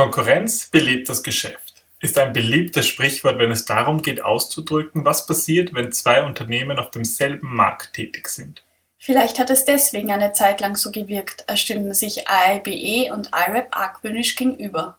Konkurrenz belebt das Geschäft. Ist ein beliebtes Sprichwort, wenn es darum geht, auszudrücken, was passiert, wenn zwei Unternehmen auf demselben Markt tätig sind. Vielleicht hat es deswegen eine Zeit lang so gewirkt, als stünden sich AIBE und IRAP argwöhnisch gegenüber.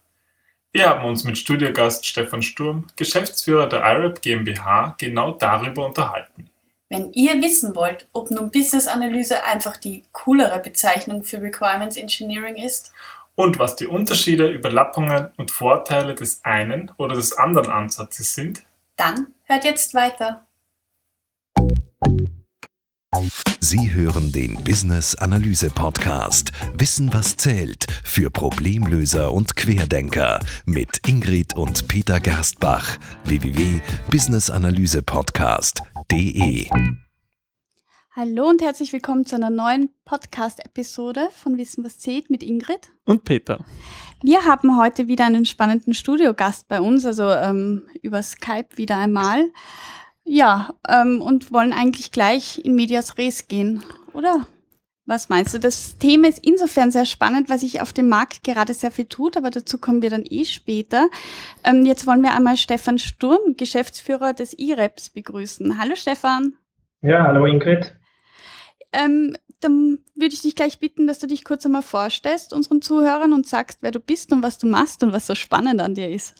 Wir haben uns mit Studiogast Stefan Sturm, Geschäftsführer der IRAP GmbH, genau darüber unterhalten. Wenn ihr wissen wollt, ob nun Business Analyse einfach die coolere Bezeichnung für Requirements Engineering ist und was die Unterschiede, Überlappungen und Vorteile des einen oder des anderen Ansatzes sind, dann hört jetzt weiter. Sie hören den Business Analyse Podcast. Wissen was zählt für Problemlöser und Querdenker mit Ingrid und Peter Gerstbach. www.businessanalysepodcast.de Hallo und herzlich willkommen zu einer neuen Podcast-Episode von Wissen was zählt mit Ingrid und Peter. Wir haben heute wieder einen spannenden Studiogast bei uns, also ähm, über Skype wieder einmal. Ja, ähm, und wollen eigentlich gleich in Medias Res gehen, oder? Was meinst du? Das Thema ist insofern sehr spannend, weil sich auf dem Markt gerade sehr viel tut, aber dazu kommen wir dann eh später. Ähm, jetzt wollen wir einmal Stefan Sturm, Geschäftsführer des IREPS, begrüßen. Hallo Stefan. Ja, hallo Ingrid. Ähm, dann würde ich dich gleich bitten, dass du dich kurz einmal vorstellst unseren Zuhörern und sagst, wer du bist und was du machst und was so spannend an dir ist.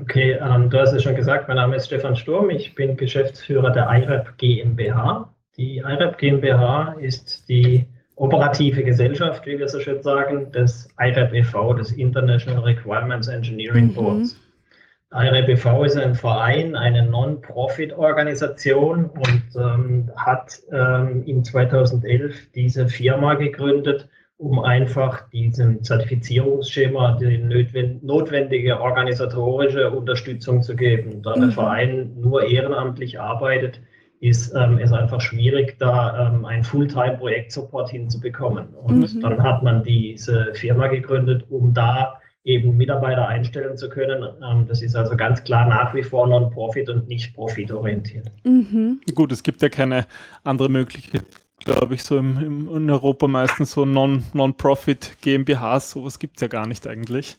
Okay, ähm, du hast es schon gesagt, mein Name ist Stefan Sturm, ich bin Geschäftsführer der IREP GmbH. Die IREP GmbH ist die operative Gesellschaft, wie wir so schön sagen, des IREP e.V., des International Requirements Engineering mhm. Boards. Mhm. IRBV ist ein Verein, eine Non-Profit-Organisation und ähm, hat ähm, in 2011 diese Firma gegründet, um einfach diesem Zertifizierungsschema die notwendige organisatorische Unterstützung zu geben. Da mhm. der Verein nur ehrenamtlich arbeitet, ist ähm, es einfach schwierig, da ähm, ein Fulltime-Projekt-Support hinzubekommen. Und mhm. dann hat man diese Firma gegründet, um da eben Mitarbeiter einstellen zu können. Ähm, das ist also ganz klar nach wie vor Non-Profit und nicht profitorientiert. Mhm. Gut, es gibt ja keine andere Möglichkeit, glaube ich, so im, im, in Europa meistens so Non-Profit GmbHs, sowas gibt es ja gar nicht eigentlich.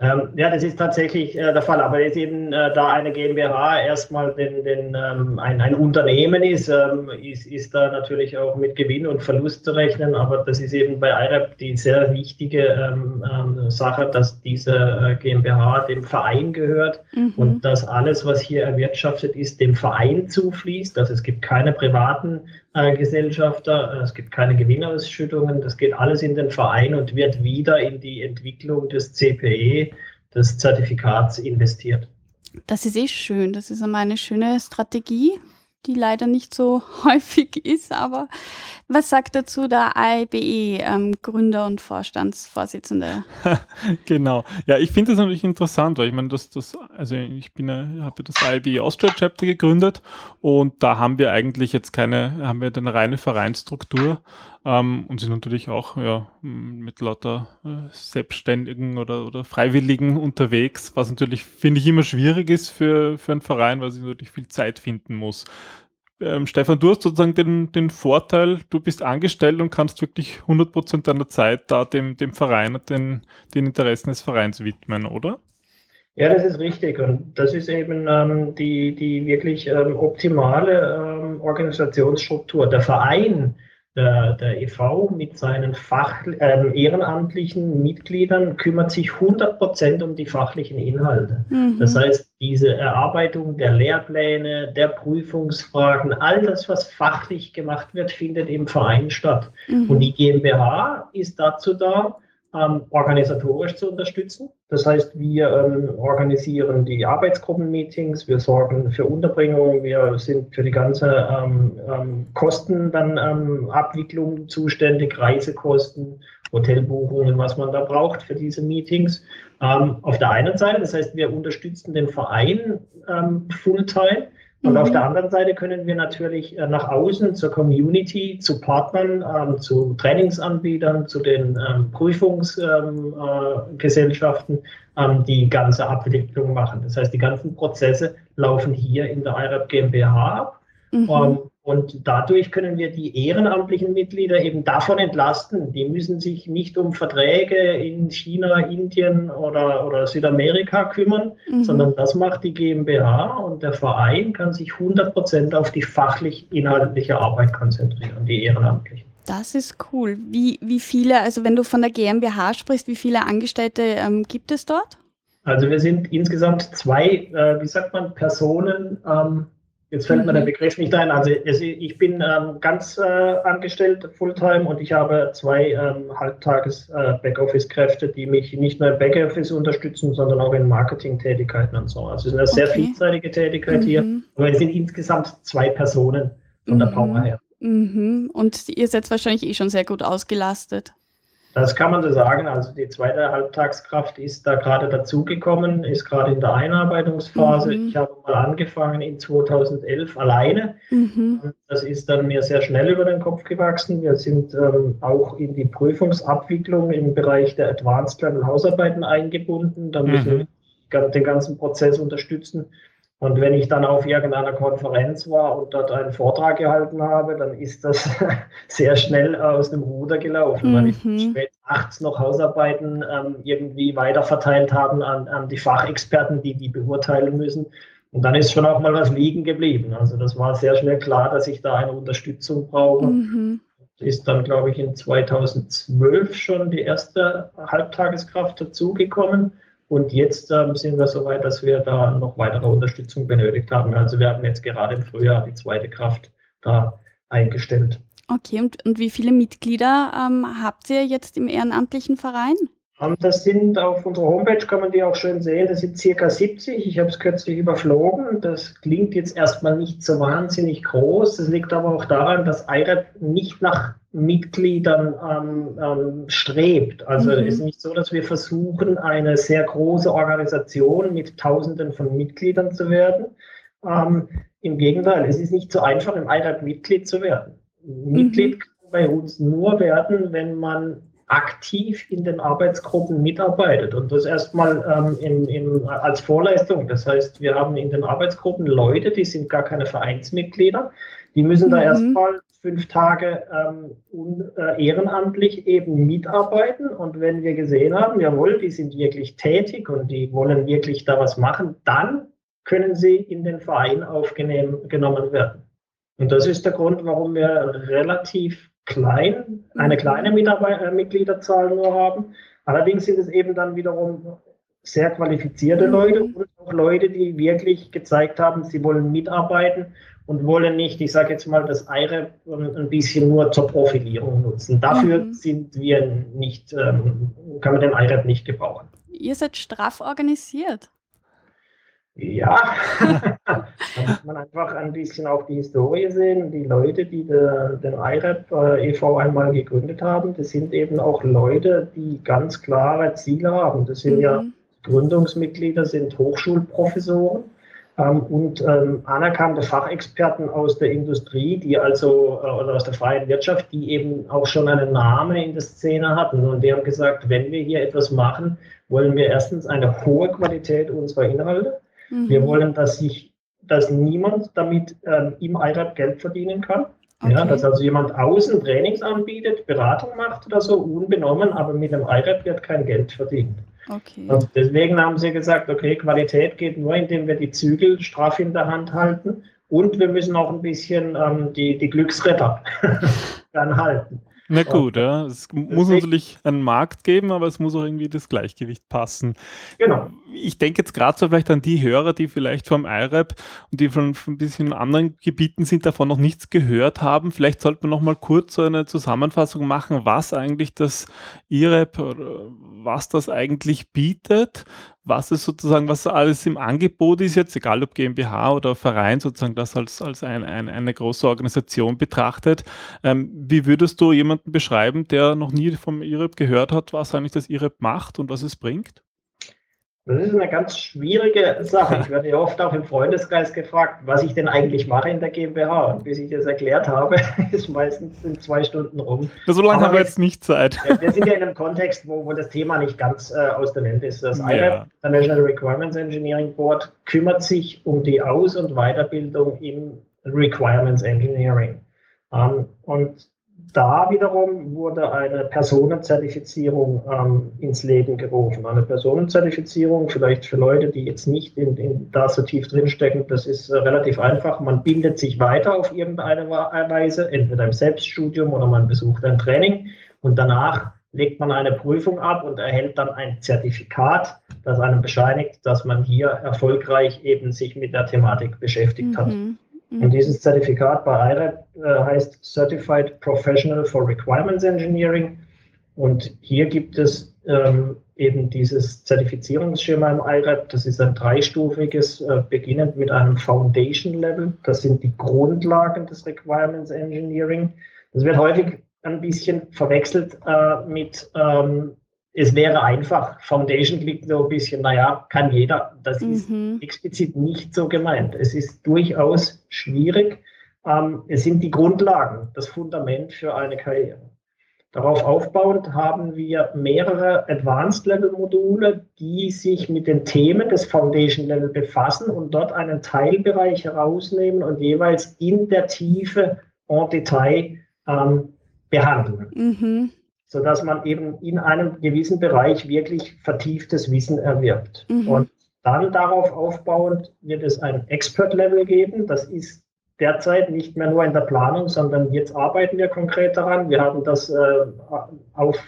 Ähm, ja, das ist tatsächlich äh, der Fall. Aber jetzt eben, äh, da eine GmbH erstmal den, den, ähm, ein, ein Unternehmen ist, ähm, ist, ist da natürlich auch mit Gewinn und Verlust zu rechnen. Aber das ist eben bei IRAP die sehr wichtige ähm, ähm, Sache, dass diese äh, GmbH dem Verein gehört mhm. und dass alles, was hier erwirtschaftet ist, dem Verein zufließt. Also es gibt keine privaten äh, Gesellschafter, äh, es gibt keine Gewinnausschüttungen, das geht alles in den Verein und wird wieder in die Entwicklung des CPE, des Zertifikats investiert. Das ist eh schön, das ist einmal eine schöne Strategie, die leider nicht so häufig ist, aber was sagt dazu der AIBE, ähm, Gründer und Vorstandsvorsitzende? genau. Ja, ich finde das natürlich interessant, weil ich meine, dass das, also ich bin habe das AIBE Austria Chapter gegründet und da haben wir eigentlich jetzt keine, haben wir eine reine Vereinsstruktur ähm, und sind natürlich auch ja, mit lauter äh, Selbstständigen oder, oder Freiwilligen unterwegs, was natürlich, finde ich, immer schwierig ist für, für einen Verein, weil sie natürlich viel Zeit finden muss ähm, Stefan, du hast sozusagen den, den Vorteil, du bist angestellt und kannst wirklich 100% deiner Zeit da dem, dem Verein und den, den Interessen des Vereins widmen, oder? Ja, das ist richtig. Und das ist eben ähm, die, die wirklich ähm, optimale ähm, Organisationsstruktur. Der Verein der, der EV mit seinen Fach, äh, ehrenamtlichen Mitgliedern kümmert sich 100 Prozent um die fachlichen Inhalte. Mhm. Das heißt, diese Erarbeitung der Lehrpläne, der Prüfungsfragen, all das, was fachlich gemacht wird, findet im Verein statt. Mhm. Und die GmbH ist dazu da, ähm, organisatorisch zu unterstützen. Das heißt, wir ähm, organisieren die Arbeitsgruppenmeetings, wir sorgen für Unterbringung, wir sind für die ganze ähm, ähm Kosten dann ähm, Abwicklung zuständig, Reisekosten, Hotelbuchungen, was man da braucht für diese Meetings. Ähm, auf der einen Seite, das heißt, wir unterstützen den Verein Fulltime und mhm. auf der anderen Seite können wir natürlich äh, nach außen zur Community, zu Partnern, ähm, zu Trainingsanbietern, zu den ähm, Prüfungsgesellschaften ähm, ähm, die ganze Abwicklung machen. Das heißt, die ganzen Prozesse laufen hier in der IRAP GmbH ab. Mhm. Und dadurch können wir die ehrenamtlichen Mitglieder eben davon entlasten. Die müssen sich nicht um Verträge in China, Indien oder, oder Südamerika kümmern, mhm. sondern das macht die GmbH und der Verein kann sich 100 Prozent auf die fachlich-inhaltliche Arbeit konzentrieren, die Ehrenamtlichen. Das ist cool. Wie, wie viele, also wenn du von der GmbH sprichst, wie viele Angestellte ähm, gibt es dort? Also wir sind insgesamt zwei, äh, wie sagt man, Personen. Ähm, jetzt fällt mir der mhm. Begriff nicht ein. Also ich bin ähm, ganz äh, angestellt, Fulltime, und ich habe zwei ähm, Halbtages-Backoffice-Kräfte, äh, die mich nicht nur im Backoffice unterstützen, sondern auch in Marketing-Tätigkeiten und so. Also es ist eine sehr okay. vielseitige Tätigkeit mhm. hier. Aber es sind insgesamt zwei Personen von mhm. der Power her. Mhm. Und ihr seid wahrscheinlich eh schon sehr gut ausgelastet. Das kann man so sagen. Also die zweite Halbtagskraft ist da gerade dazugekommen, ist gerade in der Einarbeitungsphase. Mhm. Ich habe mal angefangen in 2011 alleine. Mhm. Das ist dann mir sehr schnell über den Kopf gewachsen. Wir sind ähm, auch in die Prüfungsabwicklung im Bereich der Advanced Level Hausarbeiten eingebunden. Da müssen mhm. wir den ganzen Prozess unterstützen. Und wenn ich dann auf irgendeiner Konferenz war und dort einen Vortrag gehalten habe, dann ist das sehr schnell aus dem Ruder gelaufen, mhm. weil ich mhm. spät nachts noch Hausarbeiten ähm, irgendwie weiterverteilt haben an, an die Fachexperten, die die beurteilen müssen. Und dann ist schon auch mal was liegen geblieben. Also das war sehr schnell klar, dass ich da eine Unterstützung brauche. Mhm. Ist dann, glaube ich, in 2012 schon die erste Halbtageskraft dazugekommen. Und jetzt ähm, sind wir so weit, dass wir da noch weitere Unterstützung benötigt haben. Also wir haben jetzt gerade im Frühjahr die zweite Kraft da eingestellt. Okay, und, und wie viele Mitglieder ähm, habt ihr jetzt im ehrenamtlichen Verein? Ähm, das sind auf unserer Homepage, kann man die auch schön sehen, das sind circa 70. Ich habe es kürzlich überflogen. Das klingt jetzt erstmal nicht so wahnsinnig groß. Das liegt aber auch daran, dass IREP nicht nach Mitgliedern ähm, ähm, strebt. Also mhm. es ist nicht so, dass wir versuchen, eine sehr große Organisation mit Tausenden von Mitgliedern zu werden. Ähm, Im Gegenteil, es ist nicht so einfach, im Alltag Mitglied zu werden. Mhm. Mitglied kann bei uns nur werden, wenn man aktiv in den Arbeitsgruppen mitarbeitet und das erstmal ähm, im, im, als Vorleistung. Das heißt, wir haben in den Arbeitsgruppen Leute, die sind gar keine Vereinsmitglieder, die müssen mhm. da erstmal fünf Tage ähm, un, äh, ehrenamtlich eben mitarbeiten. Und wenn wir gesehen haben, jawohl, die sind wirklich tätig und die wollen wirklich da was machen, dann können sie in den Verein aufgenommen werden. Und das ist der Grund, warum wir relativ klein, eine mhm. kleine Mitarbeit äh, Mitgliederzahl nur haben. Allerdings sind es eben dann wiederum sehr qualifizierte mhm. Leute und auch Leute, die wirklich gezeigt haben, sie wollen mitarbeiten und wollen nicht, ich sage jetzt mal, das IREP ein bisschen nur zur Profilierung nutzen. Dafür mhm. sind wir nicht, ähm, kann man den IREP nicht gebrauchen. Ihr seid straff organisiert. Ja, da muss man einfach ein bisschen auch die Historie sehen. Die Leute, die de, den IREP äh, e.V. einmal gegründet haben, das sind eben auch Leute, die ganz klare Ziele haben. Das sind mhm. ja Gründungsmitglieder, sind Hochschulprofessoren ähm, und ähm, anerkannte Fachexperten aus der Industrie, die also äh, oder aus der freien Wirtschaft, die eben auch schon einen Namen in der Szene hatten. Und die haben gesagt, wenn wir hier etwas machen, wollen wir erstens eine hohe Qualität unserer Inhalte. Mhm. Wir wollen, dass sich, dass niemand damit ähm, im IRAP Geld verdienen kann. Okay. Ja, dass also jemand außen Trainings anbietet, Beratung macht oder so, unbenommen, aber mit dem IRAP wird kein Geld verdient. Okay. Und deswegen haben sie gesagt, okay, Qualität geht nur, indem wir die Zügel straff in der Hand halten und wir müssen auch ein bisschen ähm, die, die Glücksretter dann halten. Na gut, ja. Es muss natürlich einen Markt geben, aber es muss auch irgendwie das Gleichgewicht passen. Genau. Ich denke jetzt gerade so vielleicht an die Hörer, die vielleicht vom IRAP und die von, von ein bisschen anderen Gebieten sind, davon noch nichts gehört haben. Vielleicht sollte man noch mal kurz so eine Zusammenfassung machen, was eigentlich das IRAP oder was das eigentlich bietet was es sozusagen, was alles im Angebot ist jetzt, egal ob GmbH oder Verein, sozusagen das als, als ein, ein, eine große Organisation betrachtet. Ähm, wie würdest du jemanden beschreiben, der noch nie vom IREP gehört hat, was eigentlich das IREP macht und was es bringt? Das ist eine ganz schwierige Sache. Ich werde ja oft auch im Freundeskreis gefragt, was ich denn eigentlich mache in der GmbH. Und bis ich das erklärt habe, ist meistens in zwei Stunden rum. So lange haben wir jetzt nicht Zeit. Wir sind ja in einem Kontext, wo, wo das Thema nicht ganz äh, aus der Welt ist. Das ja. International Requirements Engineering Board, kümmert sich um die Aus- und Weiterbildung im Requirements Engineering. Ähm, und da wiederum wurde eine Personenzertifizierung ähm, ins Leben gerufen. Eine Personenzertifizierung, vielleicht für Leute, die jetzt nicht in, in, da so tief drinstecken, das ist äh, relativ einfach. Man bildet sich weiter auf irgendeine Weise, entweder im Selbststudium oder man besucht ein Training und danach legt man eine Prüfung ab und erhält dann ein Zertifikat, das einem bescheinigt, dass man hier erfolgreich eben sich mit der Thematik beschäftigt mhm. hat. Mhm. Und dieses Zertifikat bei IREP äh, heißt Certified Professional for Requirements Engineering. Und hier gibt es ähm, eben dieses Zertifizierungsschema im IREP. Das ist ein dreistufiges, äh, beginnend mit einem Foundation Level. Das sind die Grundlagen des Requirements Engineering. Das wird häufig ein bisschen verwechselt äh, mit ähm, es wäre einfach. Foundation klingt so ein bisschen, naja, kann jeder. Das mhm. ist explizit nicht so gemeint. Es ist durchaus schwierig. Ähm, es sind die Grundlagen, das Fundament für eine Karriere. Darauf aufbauend haben wir mehrere Advanced Level Module, die sich mit den Themen des Foundation Level befassen und dort einen Teilbereich herausnehmen und jeweils in der Tiefe en Detail ähm, behandeln. Mhm sodass man eben in einem gewissen Bereich wirklich vertieftes Wissen erwirbt. Mhm. Und dann darauf aufbauend wird es ein Expert-Level geben. Das ist derzeit nicht mehr nur in der Planung, sondern jetzt arbeiten wir konkret daran. Wir haben das äh, auf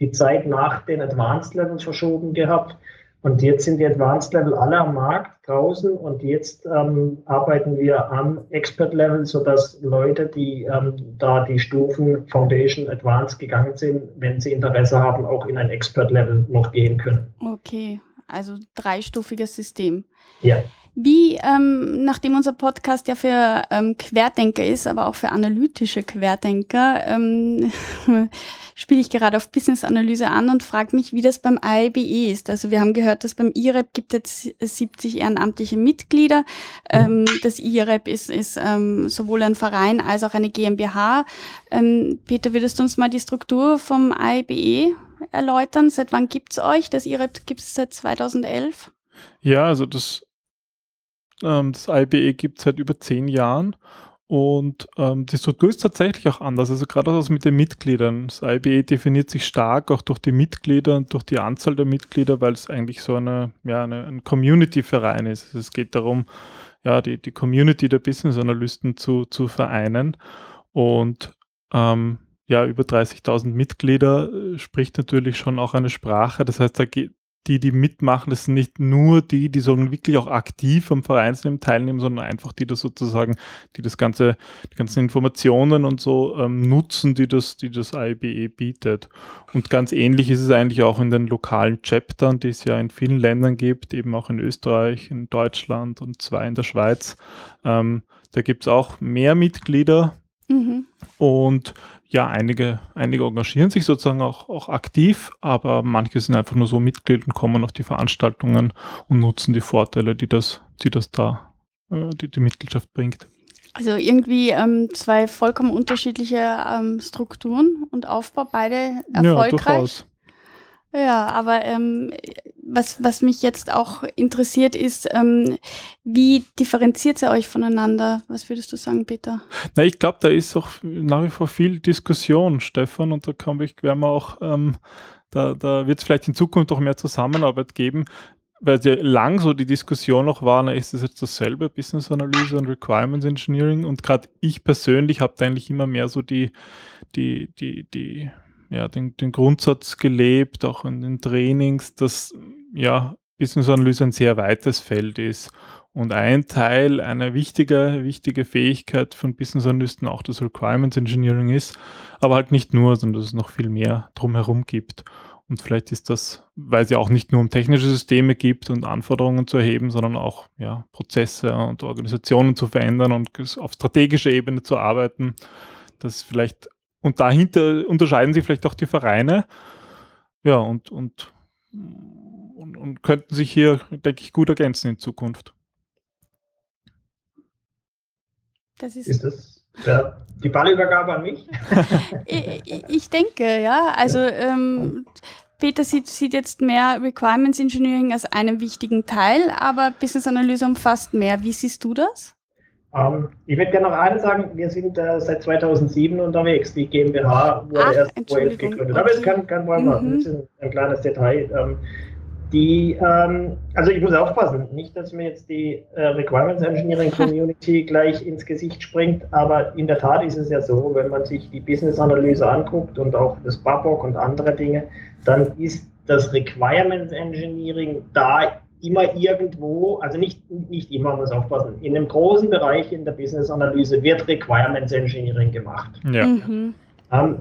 die Zeit nach den Advanced Levels verschoben gehabt. Und jetzt sind die Advanced Level alle am Markt draußen und jetzt ähm, arbeiten wir am Expert Level, sodass Leute, die ähm, da die Stufen Foundation Advanced gegangen sind, wenn sie Interesse haben, auch in ein Expert Level noch gehen können. Okay, also dreistufiges System. Ja. Wie, ähm, nachdem unser Podcast ja für ähm, Querdenker ist, aber auch für analytische Querdenker, ähm, spiele ich gerade auf Business-Analyse an und frage mich, wie das beim IBE ist. Also wir haben gehört, dass beim IREP gibt es 70 ehrenamtliche Mitglieder. Ähm, das IREP ist, ist ähm, sowohl ein Verein als auch eine GmbH. Ähm, Peter, würdest du uns mal die Struktur vom IBE erläutern? Seit wann gibt's euch? Das IREP gibt es seit 2011. Ja, also das ähm, das IBE gibt es seit über zehn Jahren und ähm, die Struktur ist tatsächlich auch anders. Also gerade auch mit den Mitgliedern. Das IBE definiert sich stark auch durch die Mitglieder und durch die Anzahl der Mitglieder, weil es eigentlich so eine, ja, eine, ein Community-Verein ist. Also es geht darum, ja, die, die Community der Business-Analysten zu, zu vereinen. Und ähm, ja, über 30.000 Mitglieder äh, spricht natürlich schon auch eine Sprache. Das heißt, da geht, die, die mitmachen, das sind nicht nur die, die so wirklich auch aktiv am Vereinsleben teilnehmen, sondern einfach die das sozusagen, die das ganze, die ganzen Informationen und so ähm, nutzen, die das, die das IBE bietet. Und ganz ähnlich ist es eigentlich auch in den lokalen Chaptern, die es ja in vielen Ländern gibt, eben auch in Österreich, in Deutschland und zwei in der Schweiz. Ähm, da gibt es auch mehr Mitglieder. Mhm. Und ja, einige, einige engagieren sich sozusagen auch, auch aktiv, aber manche sind einfach nur so Mitglied und kommen auf die Veranstaltungen und nutzen die Vorteile, die das, die das da, äh, die die Mitgliedschaft bringt. Also irgendwie ähm, zwei vollkommen unterschiedliche ähm, Strukturen und Aufbau, beide erfolgreich. Ja, durchaus. Ja, aber ähm, was, was mich jetzt auch interessiert ist, ähm, wie differenziert ihr euch voneinander? Was würdest du sagen, Peter? Na, ich glaube, da ist auch nach wie vor viel Diskussion, Stefan, und da kann ich, werden wir auch, ähm, da, da wird es vielleicht in Zukunft auch mehr Zusammenarbeit geben, weil ja lang so die Diskussion noch war, na, ist das jetzt dasselbe, Business Analyse und Requirements Engineering? Und gerade ich persönlich habe eigentlich immer mehr so die, die, die, die ja, den, den Grundsatz gelebt, auch in den Trainings, dass ja, Business Analyse ein sehr weites Feld ist. Und ein Teil, eine wichtige, wichtige Fähigkeit von Business Analysten auch das Requirements Engineering ist, aber halt nicht nur, sondern dass es noch viel mehr drumherum gibt. Und vielleicht ist das, weil es ja auch nicht nur um technische Systeme gibt und Anforderungen zu erheben, sondern auch ja, Prozesse und Organisationen zu verändern und auf strategischer Ebene zu arbeiten, dass vielleicht und dahinter unterscheiden sich vielleicht auch die Vereine. Ja, und, und, und, und könnten sich hier, denke ich, gut ergänzen in Zukunft. Das ist, ist das der, die Ballübergabe an mich? ich, ich, denke, ja. Also ähm, Peter sieht, sieht, jetzt mehr Requirements Engineering als einen wichtigen Teil, aber Business Analyse umfasst mehr. Wie siehst du das? Ähm, ich würde gerne noch eines sagen, wir sind äh, seit 2007 unterwegs. Die GmbH wurde Ach, erst Entschuldigung, gegründet. Aber es okay. kann, kann wir. Mhm. Das ist ein, ein kleines Detail. Ähm, die, ähm, also ich muss aufpassen, nicht, dass mir jetzt die äh, Requirements Engineering Community gleich ins Gesicht springt, aber in der Tat ist es ja so, wenn man sich die Business Analyse anguckt und auch das BABOK und andere Dinge, dann ist das Requirements Engineering da immer irgendwo, also nicht, nicht immer, man muss aufpassen, in einem großen Bereich in der Business Analyse wird Requirements Engineering gemacht. Ja. Mhm. Ähm,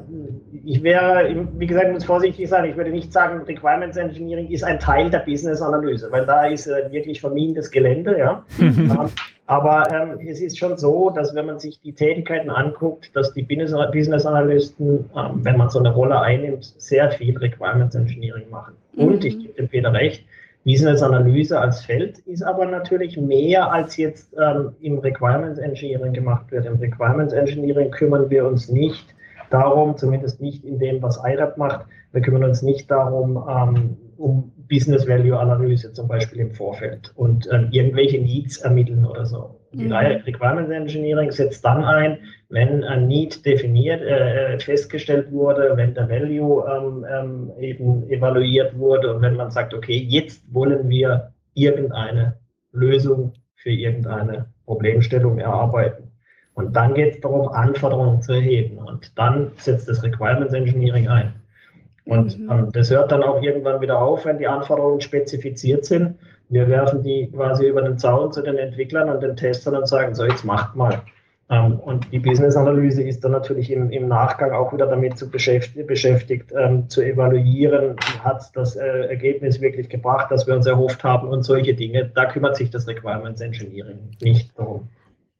ich wäre, wie gesagt, muss vorsichtig sein, ich würde nicht sagen, Requirements Engineering ist ein Teil der Business Analyse, weil da ist äh, wirklich vermintes Gelände, ja. ähm, aber ähm, es ist schon so, dass wenn man sich die Tätigkeiten anguckt, dass die Business Business Analysten, ähm, wenn man so eine Rolle einnimmt, sehr viel Requirements Engineering machen. Und ich Mhm. gebe dem Peter recht, Business Analyse als Feld ist aber natürlich mehr als jetzt ähm, im Requirements Engineering gemacht wird. Im Requirements Engineering kümmern wir uns nicht darum, zumindest nicht in dem, was IRAP macht. Wir kümmern uns nicht darum, ähm, um Business Value Analyse zum Beispiel im Vorfeld und ähm, irgendwelche Needs ermitteln oder so. Die Mhm. Reihe Requirements Engineering setzt dann ein, wenn ein Need definiert, äh, festgestellt wurde, wenn der Value ähm, ähm, eben evaluiert wurde und wenn man sagt, okay, jetzt wollen wir irgendeine Lösung für irgendeine Problemstellung erarbeiten. Und dann geht es darum, Anforderungen zu erheben. Und dann setzt das Requirements Engineering ein. Und Mhm. ähm, das hört dann auch irgendwann wieder auf, wenn die Anforderungen spezifiziert sind. Wir werfen die quasi über den Zaun zu den Entwicklern und den Testern und sagen, so jetzt macht mal. Ähm, und die Business-Analyse ist dann natürlich im, im Nachgang auch wieder damit zu beschäftigt, beschäftigt ähm, zu evaluieren, hat das äh, Ergebnis wirklich gebracht, das wir uns erhofft haben und solche Dinge. Da kümmert sich das Requirements Engineering nicht darum.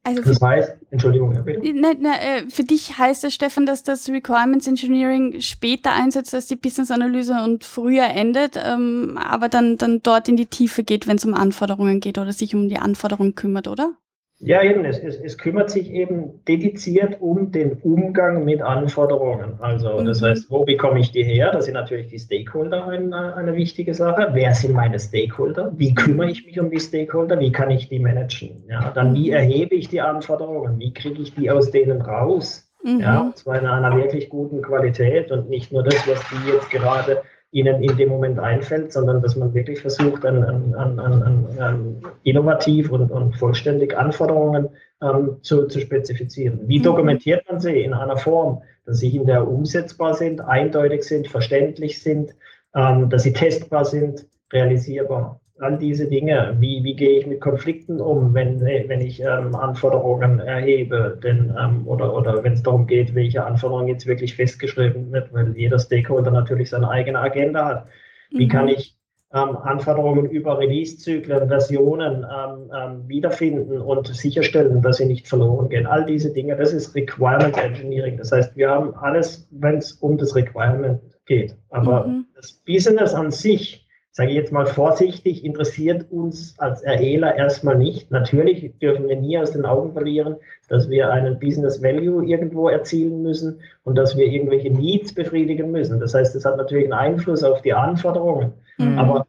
Also für, Das heißt, Entschuldigung, Herr Bitte. ne, ne, äh, für dich heißt es, Stefan, dass das Requirements Engineering später einsetzt als die Business Analyse und früher endet, ähm, aber dann, dann dort in die Tiefe geht, wenn es um Anforderungen geht oder sich um die Anforderungen kümmert, oder? Ja, eben, es, es, es kümmert sich eben dediziert um den Umgang mit Anforderungen. Also, das Mhm. heißt, wo bekomme ich die her? Da sind natürlich die Stakeholder eine, eine wichtige Sache. Wer sind meine Stakeholder? Wie kümmere ich mich um die Stakeholder? Wie kann ich die managen? Ja, dann, wie erhebe ich die Anforderungen? Wie kriege ich die aus denen raus? Mhm. Ja, und zwar in einer wirklich guten Qualität und nicht nur das, was die jetzt gerade ihnen in dem Moment einfällt, sondern dass man wirklich versucht, an, an, an, an, innovativ und, und vollständig Anforderungen ähm, zu, zu spezifizieren. Wie Mhm. dokumentiert man sie in einer Form, dass sie in der umsetzbar sind, eindeutig sind, verständlich sind, ähm, dass sie testbar sind, realisierbar? All diese Dinge. Wie, wie gehe ich mit Konflikten um, wenn, wenn ich ähm, Anforderungen erhebe? Denn, ähm, oder oder wenn es darum geht, welche Anforderungen jetzt wirklich festgeschrieben wird, weil jeder Stakeholder natürlich seine eigene Agenda hat. Wie Mhm. kann ich ähm, Anforderungen über Release-Zyklen, Versionen ähm, ähm, wiederfinden und sicherstellen, dass sie nicht verloren gehen? All diese Dinge, das ist Requirement Engineering. Das heißt, wir haben alles, wenn es um das Requirement geht. Aber Mhm. das Business an sich, sage ich jetzt mal vorsichtig, interessiert uns als REler erstmal nicht. Natürlich dürfen wir nie aus den Augen verlieren, dass wir einen Business Value irgendwo erzielen müssen und dass wir irgendwelche Needs befriedigen müssen. Das heißt, es hat natürlich einen Einfluss auf die Anforderungen. Mhm. Aber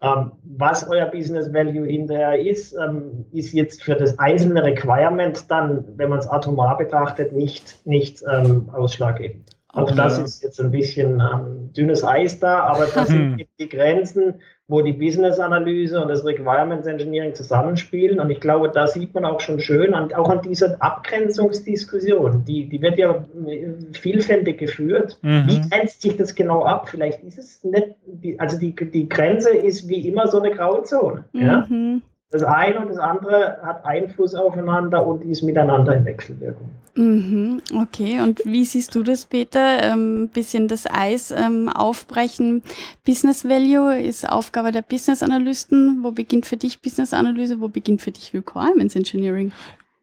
ähm, was euer Business Value hinterher ist, ähm, ist jetzt für das einzelne Requirement dann, wenn man es atomar betrachtet, nicht, nicht ähm, ausschlaggebend. Auch Okay. das ist jetzt ein bisschen ähm, dünnes Eis da, aber das sind eben die Grenzen, wo die Business-Analyse und das Requirements Engineering zusammenspielen. Und ich glaube, da sieht man auch schon schön, an, auch an dieser Abgrenzungsdiskussion, die, die wird ja äh, vielfältig geführt. Mhm. Wie grenzt sich das genau ab? Vielleicht ist es nicht, die, also die, die Grenze ist wie immer so eine Grauzone. Ja? Das eine und das andere hat Einfluss aufeinander und ist miteinander in Wechselwirkung. Mhm, okay, und wie siehst du das, Peter? Ein bisschen das Eis ähm, aufbrechen. Business Value ist Aufgabe der Business Analysten. Wo beginnt für dich Business Analyse? Wo beginnt für dich Requirements Engineering?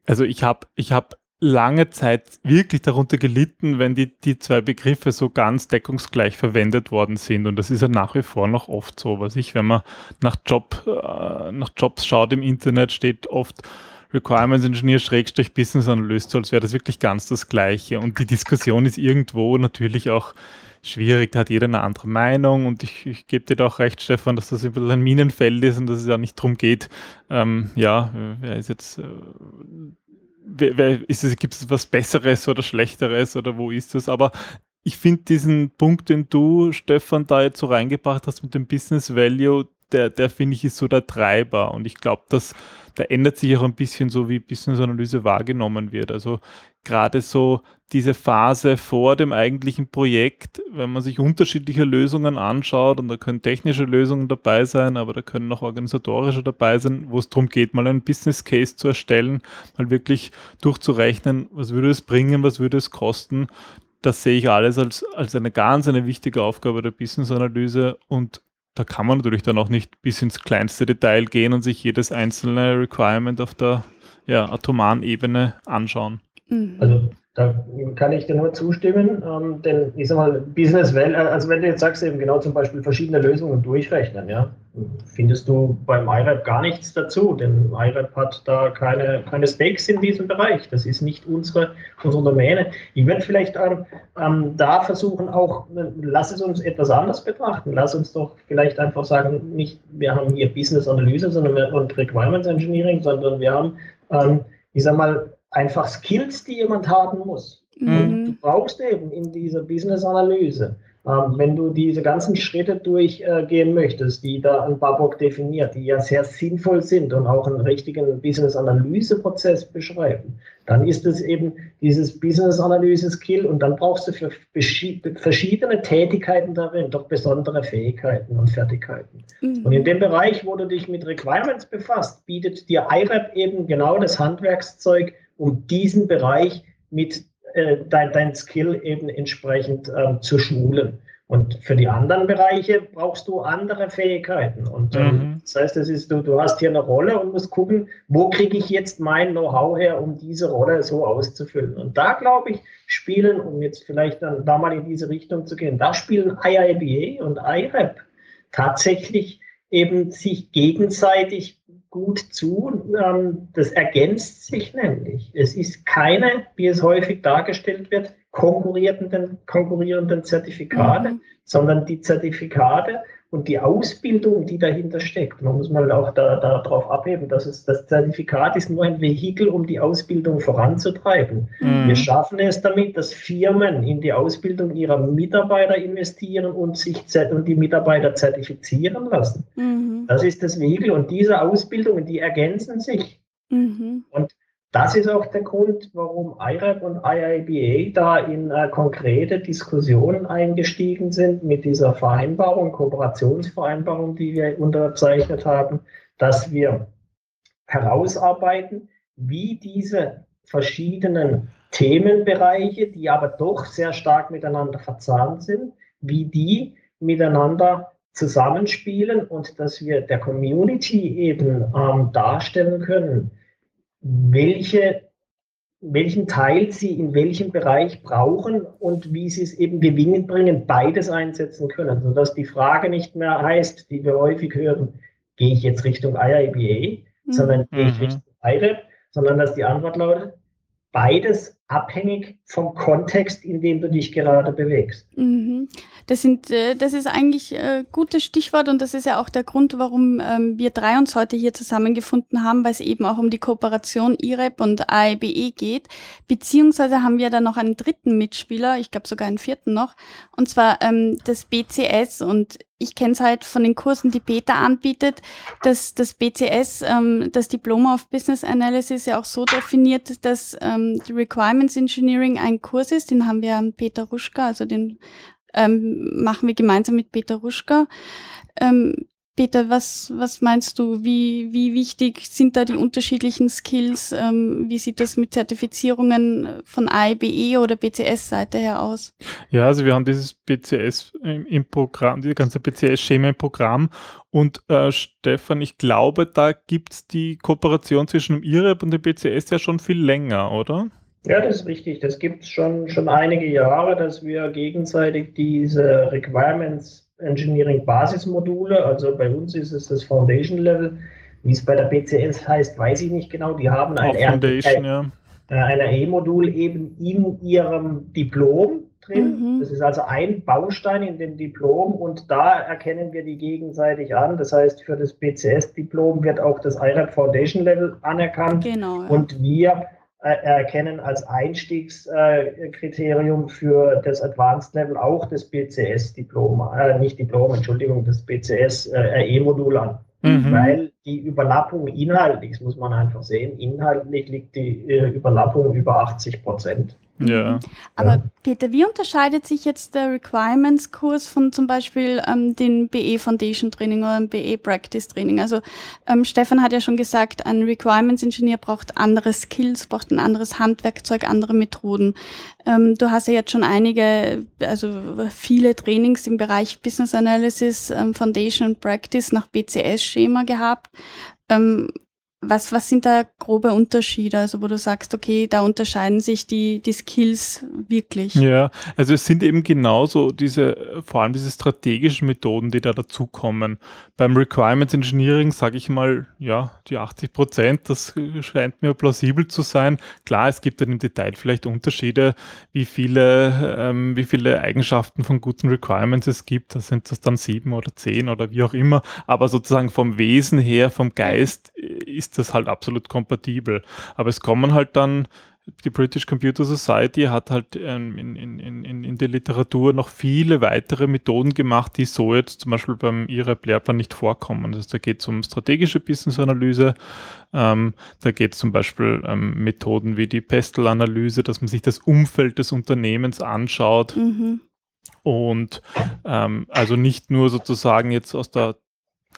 Also ich habe ich hab lange Zeit wirklich darunter gelitten, wenn die, die zwei Begriffe so ganz deckungsgleich verwendet worden sind. Und das ist ja nach wie vor noch oft so. Was ich, wenn man nach, Job, äh, nach Jobs schaut im Internet, steht oft Requirements Engineer Schrägstrich Business Analyst, so als wäre das wirklich ganz das Gleiche. Und die Diskussion ist irgendwo natürlich auch schwierig, da hat jeder eine andere Meinung und ich, ich gebe dir da auch recht, Stefan, dass das ein ein Minenfeld ist und dass es ja nicht darum geht, ähm, ja, wer ist jetzt, äh, gibt es was Besseres oder Schlechteres oder wo ist es? Aber ich finde diesen Punkt, den du, Stefan, da jetzt so reingebracht hast mit dem Business Value, der, der finde ich ist so der Treiber. Und ich glaube, dass da ändert sich auch ein bisschen so, wie Business Analyse wahrgenommen wird. Also gerade so diese Phase vor dem eigentlichen Projekt, wenn man sich unterschiedliche Lösungen anschaut, und da können technische Lösungen dabei sein, aber da können auch organisatorische dabei sein, wo es darum geht, mal einen Business Case zu erstellen, mal wirklich durchzurechnen, was würde es bringen, was würde es kosten. Das sehe ich alles als, als eine ganz eine wichtige Aufgabe der Business Analyse und da kann man natürlich dann auch nicht bis ins kleinste Detail gehen und sich jedes einzelne Requirement auf der ja, atomaren Ebene anschauen. Mhm. Also da kann ich dir nur zustimmen, ähm, denn ich sag mal, Business Well, äh, also wenn du jetzt sagst, eben genau zum Beispiel verschiedene Lösungen durchrechnen, ja, findest du beim IRAP gar nichts dazu, denn IRAP hat da keine, keine Stakes in diesem Bereich. Das ist nicht unsere, unsere Domäne. Ich würde vielleicht ähm, ähm, da versuchen, auch, lass es uns etwas anders betrachten. Lass uns doch vielleicht einfach sagen, nicht, wir haben hier Business Analyse sondern wir, und Requirements Engineering, sondern wir haben, ähm, ich sag mal, einfach Skills, die jemand haben muss. Mhm. du brauchst eben in dieser Business-Analyse, ähm, wenn du diese ganzen Schritte durchgehen äh, möchtest, die da ein Babok definiert, die ja sehr sinnvoll sind und auch einen richtigen Business-Analyse-Prozess beschreiben, dann ist es eben dieses Business-Analyse-Skill und dann brauchst du für verschiedene Tätigkeiten darin doch besondere Fähigkeiten und Fertigkeiten. Mhm. Und in dem Bereich, wo du dich mit Requirements befasst, bietet dir IRAP eben genau das Handwerkszeug, um diesen Bereich mit äh, dein, dein Skill eben entsprechend ähm, zu schulen. Und für die anderen Bereiche brauchst du andere Fähigkeiten. Und ähm, mhm. das heißt, das ist, du, du hast hier eine Rolle und musst gucken, wo kriege ich jetzt mein Know-how her, um diese Rolle so auszufüllen. Und da, glaube ich, spielen, um jetzt vielleicht dann da mal in diese Richtung zu gehen, da spielen IIBA und IREP tatsächlich eben sich gegenseitig gut zu. Ähm, das ergänzt sich nämlich. Es ist keine, wie es häufig dargestellt wird, konkurrierenden, konkurrierenden Zertifikate, mhm. sondern die Zertifikate und die Ausbildung, die dahinter steckt. Man muss mal auch darauf da, darauf abheben, dass es, das Zertifikat ist nur ein Vehikel, um die Ausbildung voranzutreiben. Mhm. Wir schaffen es damit, dass Firmen in die Ausbildung ihrer Mitarbeiter investieren und sich und die Mitarbeiter zertifizieren lassen. Mhm. Das ist das Vehikel und diese Ausbildungen, die ergänzen sich. Mhm. Und das ist auch der Grund, warum IRAP und IIBA da in äh, konkrete Diskussionen eingestiegen sind mit dieser Vereinbarung, Kooperationsvereinbarung, die wir unterzeichnet haben, dass wir herausarbeiten, wie diese verschiedenen Themenbereiche, die aber doch sehr stark miteinander verzahnt sind, wie die miteinander zusammenspielen und dass wir der Community eben ähm, darstellen können, welche, welchen Teil sie in welchem Bereich brauchen und wie sie es eben gewinnend bringen, beides einsetzen können, sodass die Frage nicht mehr heißt, die wir häufig hören, gehe ich jetzt Richtung IIBA, mhm. sondern gehe ich mhm. Richtung IREP, sondern dass die Antwort lautet, beides abhängig vom Kontext, in dem du dich gerade bewegst. Mhm. Das, sind, äh, das ist eigentlich ein äh, gutes Stichwort und das ist ja auch der Grund, warum ähm, wir drei uns heute hier zusammengefunden haben, weil es eben auch um die Kooperation IREP und AIBE geht. Beziehungsweise haben wir da noch einen dritten Mitspieler, ich glaube sogar einen vierten noch, und zwar ähm, das BCS. Und ich kenne es halt von den Kursen, die Peter anbietet, dass das BCS, ähm, das Diploma of Business Analysis ja auch so definiert, dass ähm, die Requirements Engineering ein Kurs ist, den haben wir an Peter Ruschka, also den ähm, machen wir gemeinsam mit Peter Ruschka. Ähm, Peter, was, was meinst du? Wie, wie wichtig sind da die unterschiedlichen Skills? Ähm, wie sieht das mit Zertifizierungen von AIBE oder BCS-Seite her aus? Ja, also wir haben dieses BCS im, im Programm, die ganze BCS-Schema im Programm. Und äh, Stefan, ich glaube, da gibt es die Kooperation zwischen dem IREP und dem BCS ja schon viel länger, oder? Ja, das ist richtig. Das gibt es schon, schon einige Jahre, dass wir gegenseitig diese Requirements Engineering Basismodule, also bei uns ist es das Foundation Level, wie es bei der BCS heißt, weiß ich nicht genau. Die haben ein, Foundation, ja. Äh, ein RE-Modul eben in ihrem Diplom drin. Mhm. Das ist also ein Baustein in dem Diplom und da erkennen wir die gegenseitig an. Das heißt, für das BCS-Diplom wird auch das IRAP Foundation Level anerkannt. Genau, ja. Und wir erkennen als Einstiegskriterium für das Advanced Level auch das BCS-Diplom, äh, nicht Diplom, Entschuldigung, das BCS-RE-Modul an. Mhm. Weil die Überlappung inhaltlich, das muss man einfach sehen, inhaltlich liegt die Überlappung über 80 Prozent. Ja. Mhm. Aber ja. Peter, wie unterscheidet sich jetzt der Requirements-Kurs von zum Beispiel ähm, dem BE Foundation Training oder dem BE Practice Training? Also ähm, Stefan hat ja schon gesagt, ein Requirements-Ingenieur braucht andere Skills, braucht ein anderes Handwerkzeug, andere Methoden. Ähm, du hast ja jetzt schon einige, also viele Trainings im Bereich Business Analysis, ähm, Foundation und Practice nach BCS-Schema gehabt. Ähm, was, was sind da grobe Unterschiede, also wo du sagst, okay, da unterscheiden sich die, die Skills wirklich? Ja, also es sind eben genauso diese, vor allem diese strategischen Methoden, die da dazukommen. Beim Requirements Engineering sage ich mal, ja, die 80 Prozent, das scheint mir plausibel zu sein. Klar, es gibt dann im Detail vielleicht Unterschiede, wie viele, ähm, wie viele Eigenschaften von guten Requirements es gibt. Da sind das dann sieben oder zehn oder wie auch immer. Aber sozusagen vom Wesen her, vom Geist ist ist das halt absolut kompatibel. Aber es kommen halt dann, die British Computer Society hat halt ähm, in, in, in, in der Literatur noch viele weitere Methoden gemacht, die so jetzt zum Beispiel beim IREP Lehrplan nicht vorkommen. Also da geht es um strategische Business-Analyse, ähm, da geht es zum Beispiel ähm, Methoden wie die Pestel-Analyse, dass man sich das Umfeld des Unternehmens anschaut. Mhm. Und ähm, also nicht nur sozusagen jetzt aus der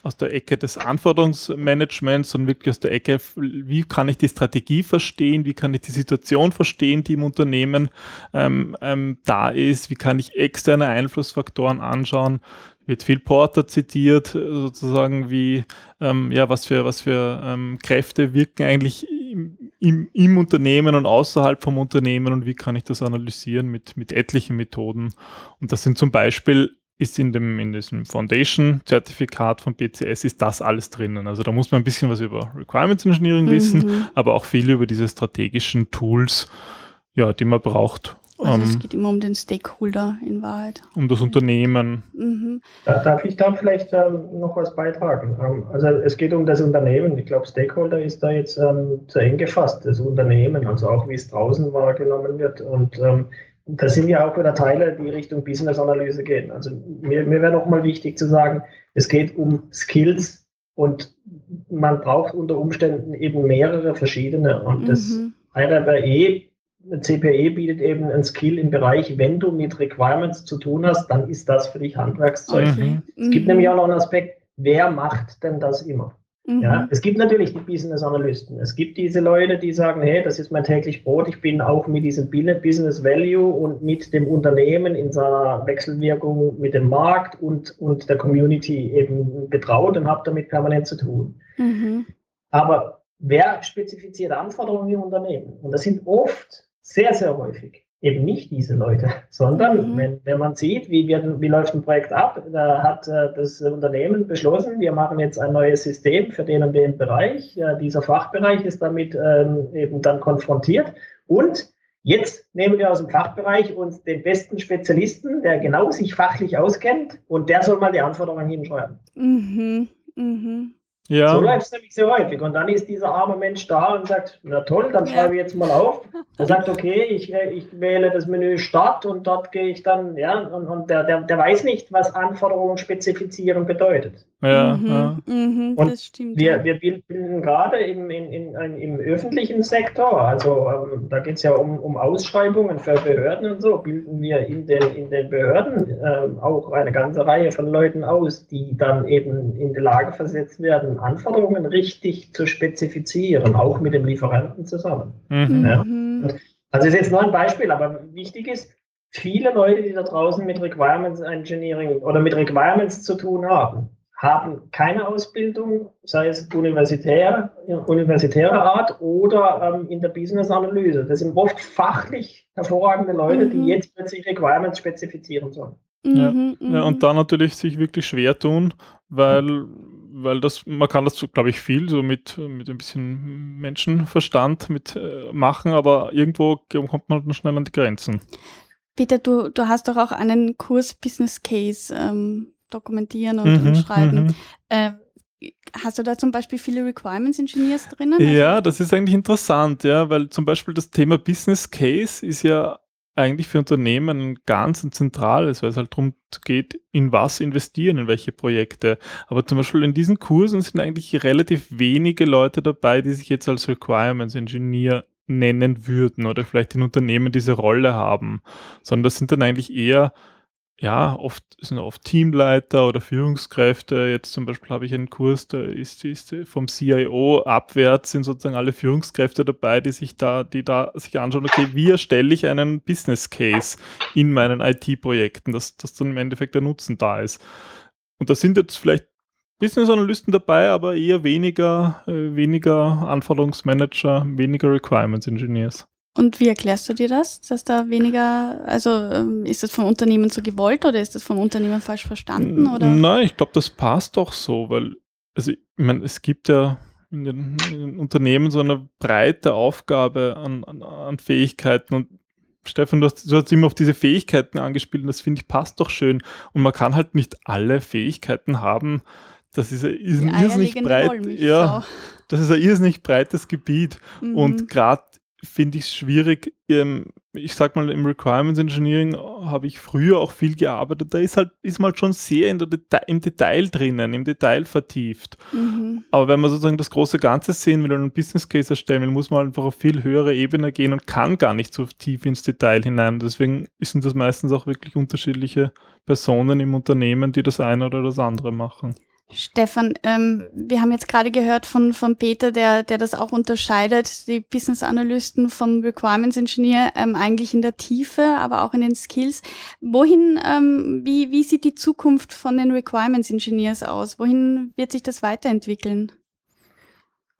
aus der Ecke des Anforderungsmanagements, sondern wirklich aus der Ecke, wie kann ich die Strategie verstehen, wie kann ich die Situation verstehen, die im Unternehmen ähm, ähm, da ist, wie kann ich externe Einflussfaktoren anschauen. Wird viel Porter zitiert, sozusagen wie, ähm, ja, was für, was für ähm, Kräfte wirken eigentlich im, im, im, Unternehmen und außerhalb vom Unternehmen und wie kann ich das analysieren mit, mit etlichen Methoden. Und das sind zum Beispiel ist in, dem, in diesem Foundation-Zertifikat von BCS, ist das alles drinnen. Also da muss man ein bisschen was über Requirements Engineering mhm. wissen, aber auch viel über diese strategischen Tools, ja, die man braucht. Also ähm, es geht immer um den Stakeholder in Wahrheit. Um das Unternehmen. Mhm. Da, darf ich da vielleicht ähm, noch was beitragen? Ähm, also es geht um das Unternehmen. Ich glaube, Stakeholder ist da jetzt ähm, zu eng gefasst, das Unternehmen, also auch wie es draußen wahrgenommen wird. Und ähm, das sind ja auch wieder Teile, die Richtung Business-Analyse gehen. Also mir, mir wäre nochmal wichtig zu sagen, es geht um Skills und man braucht unter Umständen eben mehrere verschiedene. Und mhm. das IRBE, CPE bietet eben ein Skill im Bereich, wenn du mit Requirements zu tun hast, dann ist das für dich Handwerkszeug. Mhm. Es gibt mhm. nämlich auch noch einen Aspekt, wer macht denn das immer? Mhm. Ja, es gibt natürlich die Business Analysten. Es gibt diese Leute, die sagen, hey, das ist mein täglich Brot. Ich bin auch mit diesem Business Value und mit dem Unternehmen in seiner Wechselwirkung mit dem Markt und, und der Community eben betraut und habe damit permanent zu tun. Mhm. Aber wer spezifiziert Anforderungen im Unternehmen? Und das sind oft, sehr, sehr häufig eben nicht diese Leute, sondern mhm. wenn, wenn man sieht, wie, wird, wie läuft ein Projekt ab, da hat äh, das Unternehmen beschlossen, wir machen jetzt ein neues System für den und den Bereich. Äh, dieser Fachbereich ist damit ähm, eben dann konfrontiert und Jetzt nehmen wir aus dem Fachbereich uns den besten Spezialisten, der genau sich fachlich auskennt und der soll mal die Anforderungen hinschreiben. Mhm. Mhm. Ja. So läuft es nämlich sehr häufig. Und dann ist dieser arme Mensch da und sagt, na toll, dann schreibe ich jetzt mal auf. Er sagt, okay, ich, ich wähle das Menü Start und dort gehe ich dann, ja, und, und der, der, der weiß nicht, was Anforderungen spezifizieren bedeutet. Ja, mhm, ja. Mhm, und das stimmt. Wir, wir bilden gerade im, in, in, im öffentlichen Sektor, also ähm, da geht es ja um, um Ausschreibungen für Behörden und so, bilden wir in den, in den Behörden äh, auch eine ganze Reihe von Leuten aus, die dann eben in die Lage versetzt werden, Anforderungen richtig zu spezifizieren, auch mit dem Lieferanten zusammen. Mhm. Ja. Also ist jetzt nur ein Beispiel, aber wichtig ist, viele Leute, die da draußen mit Requirements Engineering oder mit Requirements zu tun haben, haben keine Ausbildung, sei es universitär, universitärer Art oder ähm, in der Business-Analyse. Das sind oft fachlich hervorragende Leute, mhm. die jetzt plötzlich Requirements spezifizieren sollen. Ja. Mhm, ja, und mhm. da natürlich sich wirklich schwer tun, weil, weil das, man kann das, glaube ich, viel so mit, mit ein bisschen Menschenverstand mit äh, machen, aber irgendwo kommt man dann schnell an die Grenzen. Peter, du, du hast doch auch einen Kurs Business Case ähm, dokumentieren und, mhm, und schreiben. Mhm. Äh, hast du da zum Beispiel viele Requirements Engineers drinnen? Ja, das ist eigentlich interessant, ja, weil zum Beispiel das Thema Business Case ist ja eigentlich für Unternehmen ein ganz ein zentrales, weil es halt darum geht, in was investieren, in welche Projekte. Aber zum Beispiel in diesen Kursen sind eigentlich relativ wenige Leute dabei, die sich jetzt als Requirements Engineer nennen würden oder vielleicht in Unternehmen diese Rolle haben, sondern das sind dann eigentlich eher ja, oft sind oft Teamleiter oder Führungskräfte. Jetzt zum Beispiel habe ich einen Kurs, da ist, ist vom CIO abwärts sind sozusagen alle Führungskräfte dabei, die sich da, die da sich anschauen, okay, wie erstelle ich einen Business Case in meinen IT-Projekten, dass, dass dann im Endeffekt der Nutzen da ist. Und da sind jetzt vielleicht Business Analysten dabei, aber eher weniger, äh, weniger Anforderungsmanager, weniger Requirements Engineers. Und wie erklärst du dir das, dass da weniger, also ähm, ist das vom Unternehmen so gewollt oder ist das vom Unternehmen falsch verstanden? Oder? Nein, ich glaube, das passt doch so, weil, also ich meine, es gibt ja in den, in den Unternehmen so eine breite Aufgabe an, an, an Fähigkeiten und Stefan, du hast, du hast immer auf diese Fähigkeiten angespielt und das finde ich passt doch schön. Und man kann halt nicht alle Fähigkeiten haben. Das ist, ist ein irrsinnig breit, ja, das ist ein irrsinnig breites Gebiet. Mhm. Und gerade finde ich es schwierig. Ähm, ich sag mal, im Requirements Engineering habe ich früher auch viel gearbeitet. Da ist halt, ist man halt schon sehr Deta im Detail drinnen, im Detail vertieft. Mhm. Aber wenn man sozusagen das große Ganze sehen will und einen Business Case erstellen will, muss man einfach auf viel höhere Ebene gehen und kann gar nicht so tief ins Detail hinein. Deswegen sind das meistens auch wirklich unterschiedliche Personen im Unternehmen, die das eine oder das andere machen. Stefan, ähm, wir haben jetzt gerade gehört von, von Peter, der, der das auch unterscheidet, die Business Analysten vom Requirements Engineer ähm, eigentlich in der Tiefe, aber auch in den Skills. Wohin, ähm, wie, wie sieht die Zukunft von den Requirements Engineers aus? Wohin wird sich das weiterentwickeln?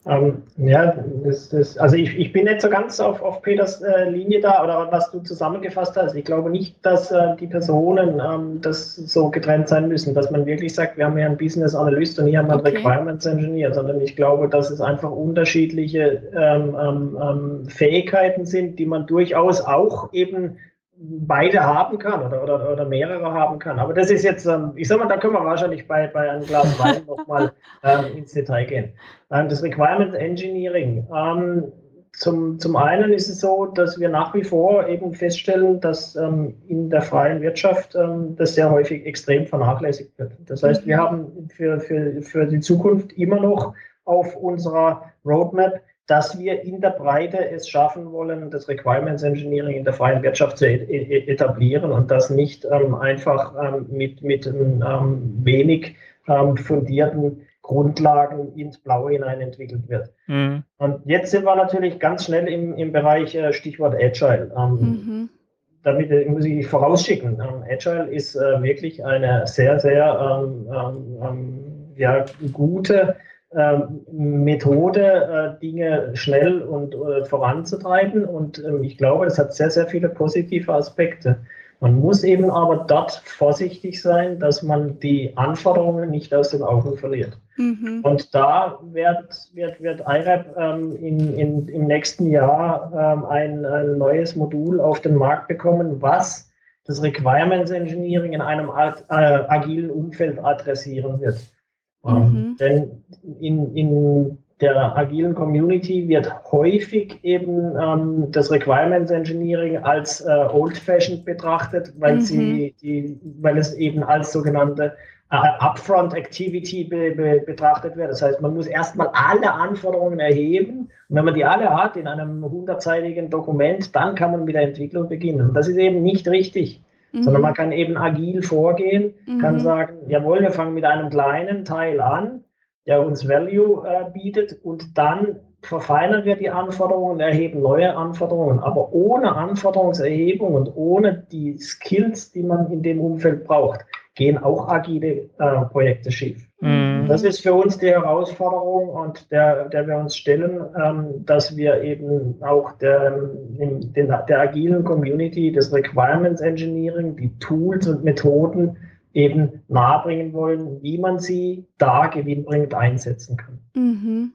Ähm, ja, das, das, also ich, ich bin nicht so ganz auf, auf Peters äh, Linie da oder was du zusammengefasst hast. Ich glaube nicht, dass äh, die Personen ähm, das so getrennt sein müssen, dass man wirklich sagt, wir haben hier einen Business Analyst und hier haben wir einen okay. Requirements Engineer, sondern ich glaube, dass es einfach unterschiedliche ähm, ähm, ähm Fähigkeiten sind, die man durchaus auch eben beide haben kann oder, oder, oder mehrere haben kann. Aber das ist jetzt, ähm, ich sag mal, da können wir wahrscheinlich bei, bei einem Glas Wein nochmal ähm, ins Detail gehen. Ähm, das Requirement Engineering. Ähm, zum, zum einen ist es so, dass wir nach wie vor eben feststellen, dass ähm, in der freien Wirtschaft ähm, das sehr häufig extrem vernachlässigt wird. Das heißt, wir mhm. haben für, für, für die Zukunft immer noch auf unserer Roadmap dass wir in der Breite es schaffen wollen, das Requirements Engineering in der freien Wirtschaft zu etablieren und das nicht ähm, einfach ähm, mit, mit ähm, wenig ähm, fundierten Grundlagen ins Blaue hinein entwickelt wird. Mhm. Und jetzt sind wir natürlich ganz schnell im, im Bereich äh, Stichwort Agile. Ähm, mhm. Damit äh, muss ich vorausschicken. Ähm, Agile ist äh, wirklich eine sehr, sehr ja, gute Methode, äh, Dinge schnell und äh, voranzutreiben. Und ähm, ich glaube, es hat sehr, sehr viele positive Aspekte. Man muss eben aber dort vorsichtig sein, dass man die Anforderungen nicht aus den Augen verliert. Mhm. Und da wird, wird, wird IRAP ähm, in, in, im nächsten Jahr ähm, ein, ein, neues Modul auf den Markt bekommen, was das Requirements Engineering in einem äh, agilen Umfeld adressieren wird. Mhm. denn in, in der agilen Community wird häufig eben ähm, das Requirements Engineering als äh, old-fashioned betrachtet, weil, mhm. sie, die, weil es eben als sogenannte äh, Upfront Activity be, be, betrachtet wird. Das heißt, man muss erstmal alle Anforderungen erheben und wenn man die alle hat in einem hundertseitigen Dokument, dann kann man mit der Entwicklung beginnen. Und das ist eben nicht richtig mhm. sondern man kann eben agil vorgehen, mhm. kann sagen, jawohl, wir fangen mit einem kleinen Teil an, der uns Value äh, bietet und dann verfeinern wir die Anforderungen, erheben neue Anforderungen, aber ohne Anforderungserhebung und ohne die Skills, die man in dem Umfeld braucht, gehen auch agile äh, Projekte schief. Mhm. Das ist für uns die Herausforderung und der, der wir uns stellen, ähm, dass wir eben auch der, in, den, der agilen Community des Requirements Engineering, die Tools und Methoden eben nahebringen wollen, wie man sie da gewinnbringend einsetzen kann. Mhm.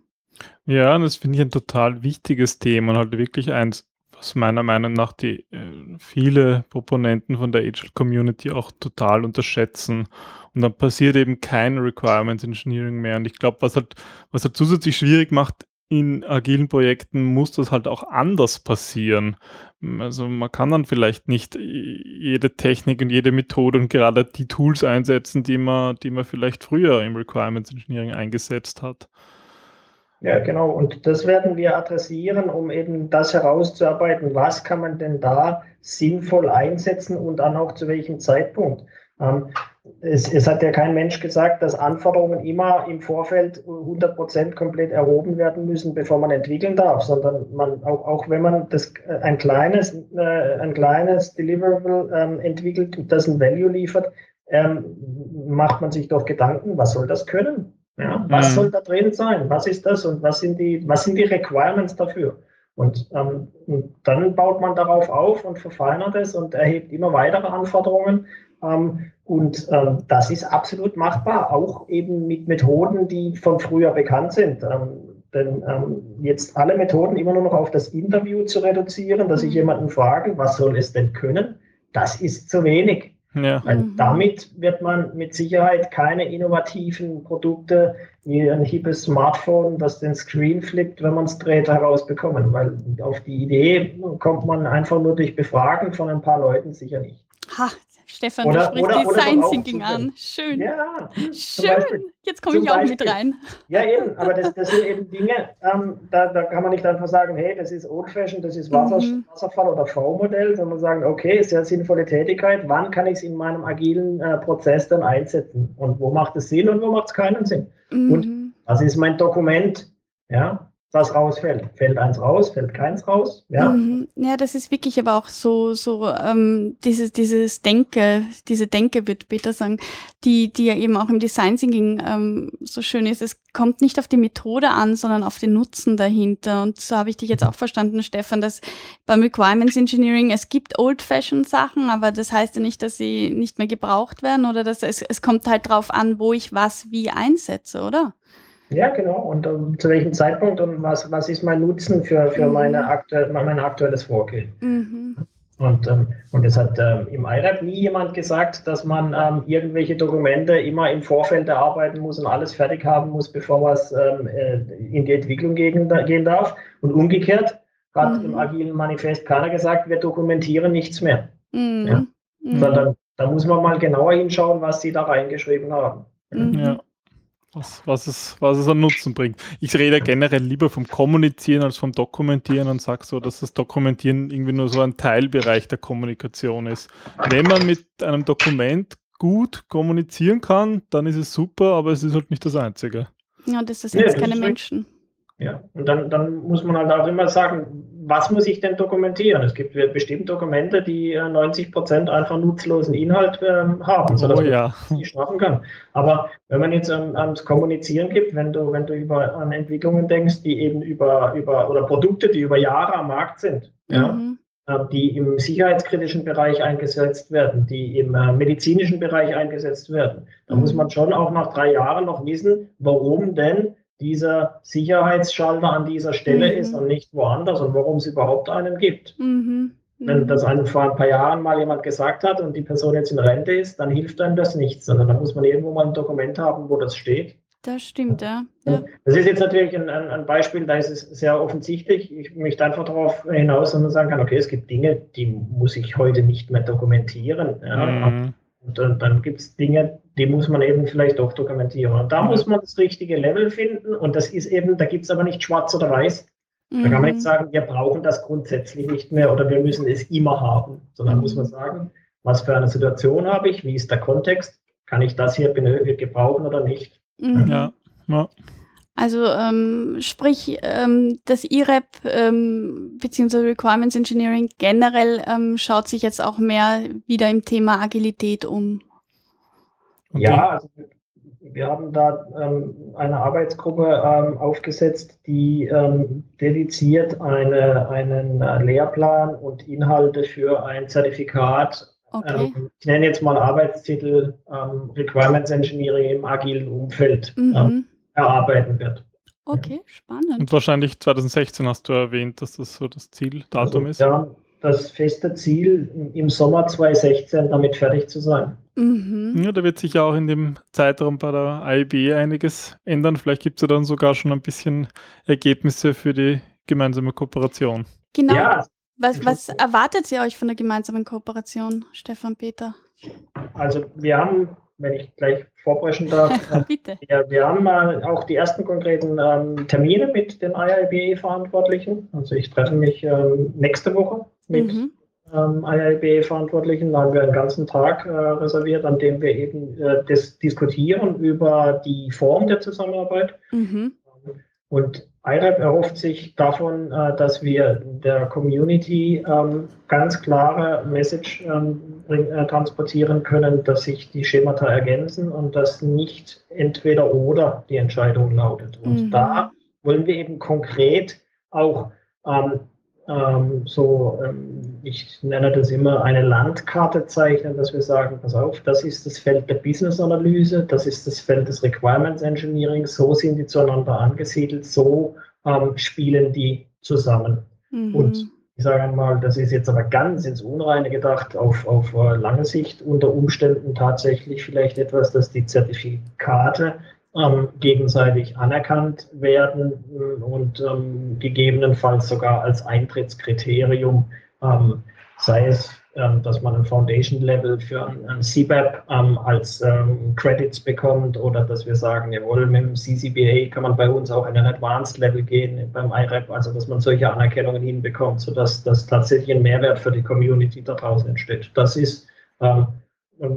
Ja, und das finde ich ein total wichtiges Thema und halt wirklich eins, was meiner Meinung nach die äh, viele Proponenten von der Agile Community auch total unterschätzen. Und dann passiert eben kein Requirements Engineering mehr. Und ich glaube, was halt, was halt zusätzlich schwierig macht, in agilen Projekten muss das halt auch anders passieren. Also man kann dann vielleicht nicht jede Technik und jede Methode und gerade die Tools einsetzen, die man, die man vielleicht früher im Requirements Engineering eingesetzt hat. Ja, genau. Und das werden wir adressieren, um eben das herauszuarbeiten. Was kann man denn da sinnvoll einsetzen und dann auch zu welchem Zeitpunkt? Ähm, es, es, hat ja kein Mensch gesagt, dass Anforderungen immer im Vorfeld 100 Prozent komplett erhoben werden müssen, bevor man entwickeln darf, sondern man, auch, auch wenn man das, äh, ein kleines, äh, ein kleines Deliverable ähm, entwickelt, das ein Value liefert, ähm, macht man sich doch Gedanken, was soll das können? Ja, was mhm. soll da drin sein? Was ist das und was sind die, was sind die Requirements dafür? Und, ähm, und dann baut man darauf auf und verfeinert es und erhebt immer weitere Anforderungen. Ähm, und ähm, das ist absolut machbar, auch eben mit Methoden, die von früher bekannt sind. Ähm, denn ähm, jetzt alle Methoden immer nur noch auf das Interview zu reduzieren, dass ich mhm. jemanden frage, was soll es denn können, das ist zu wenig. Ja. Mhm. Damit wird man mit Sicherheit keine innovativen Produkte wie ein hippes Smartphone, das den Screen flippt, wenn man es dreht, herausbekommen. Weil auf die Idee kommt man einfach nur durch Befragen von ein paar Leuten sicher nicht. Ha, Stefan, oder, du sprichst Design Thinking an. Schön. Ja, schön. Jetzt komme ich auch Beispiel. mit rein. Ja, eben, aber das, das sind eben Dinge, ähm, da, da kann man nicht einfach sagen, hey, das ist Old Fashion, das ist Wasser, mhm. Wasserfall oder V-Modell, sondern sagen, okay, sehr sinnvolle Tätigkeit, wann kann ich es in meinem agilen äh, Prozess dann einsetzen? Und wo macht es Sinn und wo macht es keinen Sinn? Mhm. Und was ist mein Dokument? Ja, was rausfällt. Fällt eins raus, fällt keins raus. Ja, mhm. ja das ist wirklich aber auch so, so ähm, dieses, dieses Denke, diese Denke, wird Peter sagen, die, die ja eben auch im Design Thinking ähm, so schön ist. Es kommt nicht auf die Methode an, sondern auf den Nutzen dahinter. Und so habe ich dich jetzt auch verstanden, Stefan, dass beim Requirements Engineering es gibt old-fashioned Sachen, aber das heißt ja nicht, dass sie nicht mehr gebraucht werden oder dass es, es kommt halt drauf an, wo ich was wie einsetze, oder? Ja, genau. Und um, zu welchem Zeitpunkt und was, was ist mein Nutzen für, für mhm. meine aktuell, mein aktuelles Vorgehen? Mhm. Und, ähm, und es hat ähm, im IRAP nie jemand gesagt, dass man ähm, irgendwelche Dokumente immer im Vorfeld erarbeiten muss und alles fertig haben muss, bevor was ähm, äh, in die Entwicklung gehen, gehen darf. Und umgekehrt hat mhm. im agilen Manifest keiner gesagt, wir dokumentieren nichts mehr. Mhm. Ja? Mhm. Sondern da muss man mal genauer hinschauen, was sie da reingeschrieben haben. Mhm. Ja was, was, es, was es an Nutzen bringt. Ich rede generell lieber vom Kommunizieren als vom Dokumentieren und sage so, dass das Dokumentieren irgendwie nur so ein Teilbereich der Kommunikation ist. Wenn man mit einem Dokument gut kommunizieren kann, dann ist es super, aber es ist halt nicht das Einzige. Ja, das ist jetzt ja, keine Menschen. Ja, und dann, dann muss man halt auch immer sagen, was muss ich denn dokumentieren? Es gibt bestimmt Dokumente, die 90 äh, Prozent einfach nutzlosen Inhalt äh, haben, sodass oh, ja. man nicht schaffen kann. Aber wenn man jetzt ähm, ans Kommunizieren gibt, wenn du, wenn du über an Entwicklungen denkst, die eben über, über oder Produkte, die über Jahre am Markt sind, mhm. ja, äh, die im sicherheitskritischen Bereich eingesetzt werden, die im äh, medizinischen Bereich eingesetzt werden, dann mhm. muss man schon auch nach drei Jahren noch wissen, warum denn dieser Sicherheitsschalter an dieser Stelle mhm. ist und nicht woanders und warum es überhaupt einen gibt. Mhm. Wenn mhm. das einem vor ein paar Jahren mal jemand gesagt hat und die Person jetzt in Rente ist, dann hilft einem das nichts, sondern da muss man irgendwo mal ein Dokument haben, wo das steht. Das stimmt, ja. ja. Das ist jetzt natürlich ein, ein, Beispiel, da ist es sehr offensichtlich. Ich möchte einfach darauf hinaus, dass man sagen kann, okay, es gibt Dinge, die muss ich heute nicht mehr dokumentieren. Ja. Mhm. Und dann, dann gibt es Dinge, die muss man eben vielleicht doch dokumentieren. Und da mhm. muss man das richtige Level finden. Und das ist eben, da gibt es aber nicht schwarz oder weiß. Mhm. Da kann man nicht mhm. sagen, wir brauchen das grundsätzlich nicht mehr oder wir müssen es immer haben. Sondern mhm. muss man sagen, was für eine Situation habe ich, wie ist der Kontext, kann ich das hier gebrauchen oder nicht. Mhm. Ja. ja. Also ähm, sprich, ähm, das IREP ähm, bzw. Requirements Engineering generell ähm, schaut sich jetzt auch mehr wieder im Thema Agilität um. Okay. Ja, also wir haben da ähm, eine Arbeitsgruppe ähm, aufgesetzt, die ähm, dediziert eine, einen äh, Lehrplan und Inhalte für ein Zertifikat, okay. Ähm, ich nenne jetzt mal Arbeitstitel ähm, Requirements Engineering im agilen Umfeld, mhm. Erarbeiten wird. Okay, spannend. Und wahrscheinlich 2016 hast du erwähnt, dass das so das Zieldatum Also, ist. Ja, das feste Ziel, im Sommer 2016 damit fertig zu sein. Mhm. Ja, da wird sich ja auch in dem Zeitraum bei der IB einiges ändern. Vielleicht gibt es ja dann sogar schon ein bisschen Ergebnisse für die gemeinsame Kooperation. Genau. Ja, Was, was erwartet ihr euch von der gemeinsamen Kooperation, Stefan Peter? also wir haben, wenn ich gleich vorbrechen darf, äh, Bitte. Ja, wir haben äh, auch die ersten konkreten ähm, Termine mit den IIBA-Verantwortlichen. Also ich treffe mich ähm, nächste Woche mit Mhm. ähm, IIBA-Verantwortlichen. Da haben wir einen ganzen Tag äh, reserviert, an dem wir eben äh, diskutieren über die Form der Zusammenarbeit. Mhm. Und IREP erhofft sich davon, äh, dass wir der Community ähm, ganz klare Message ähm, äh, transportieren können, dass sich die Schemata ergänzen und dass nicht entweder oder die Entscheidung lautet. Und Mhm. da wollen wir eben konkret auch ähm, so, ähm, ich nenne das immer eine Landkarte zeichnen, dass wir sagen, pass auf, das ist das Feld der Business-Analyse, das ist das Feld des Requirements Engineering, so sind die zueinander angesiedelt, so ähm, spielen die zusammen. Mhm. Und ich sage einmal, das ist jetzt aber ganz ins Unreine gedacht, auf, auf äh, lange Sicht unter Umständen tatsächlich vielleicht etwas, dass die Zertifikate ähm, gegenseitig anerkannt werden äh, und ähm, gegebenenfalls sogar als Eintrittskriterium, ähm, sei es, ähm, dass man ein Foundation-Level für ein, ein CBAP ähm, als ähm, Credits bekommt oder dass wir sagen, jawohl, mit dem CCBA kann man bei uns auch in ein Advanced-Level gehen beim IREP, also dass man solche Anerkennungen hinbekommt, sodass das tatsächlich ein Mehrwert für die Community da draußen entsteht. Das ist ähm,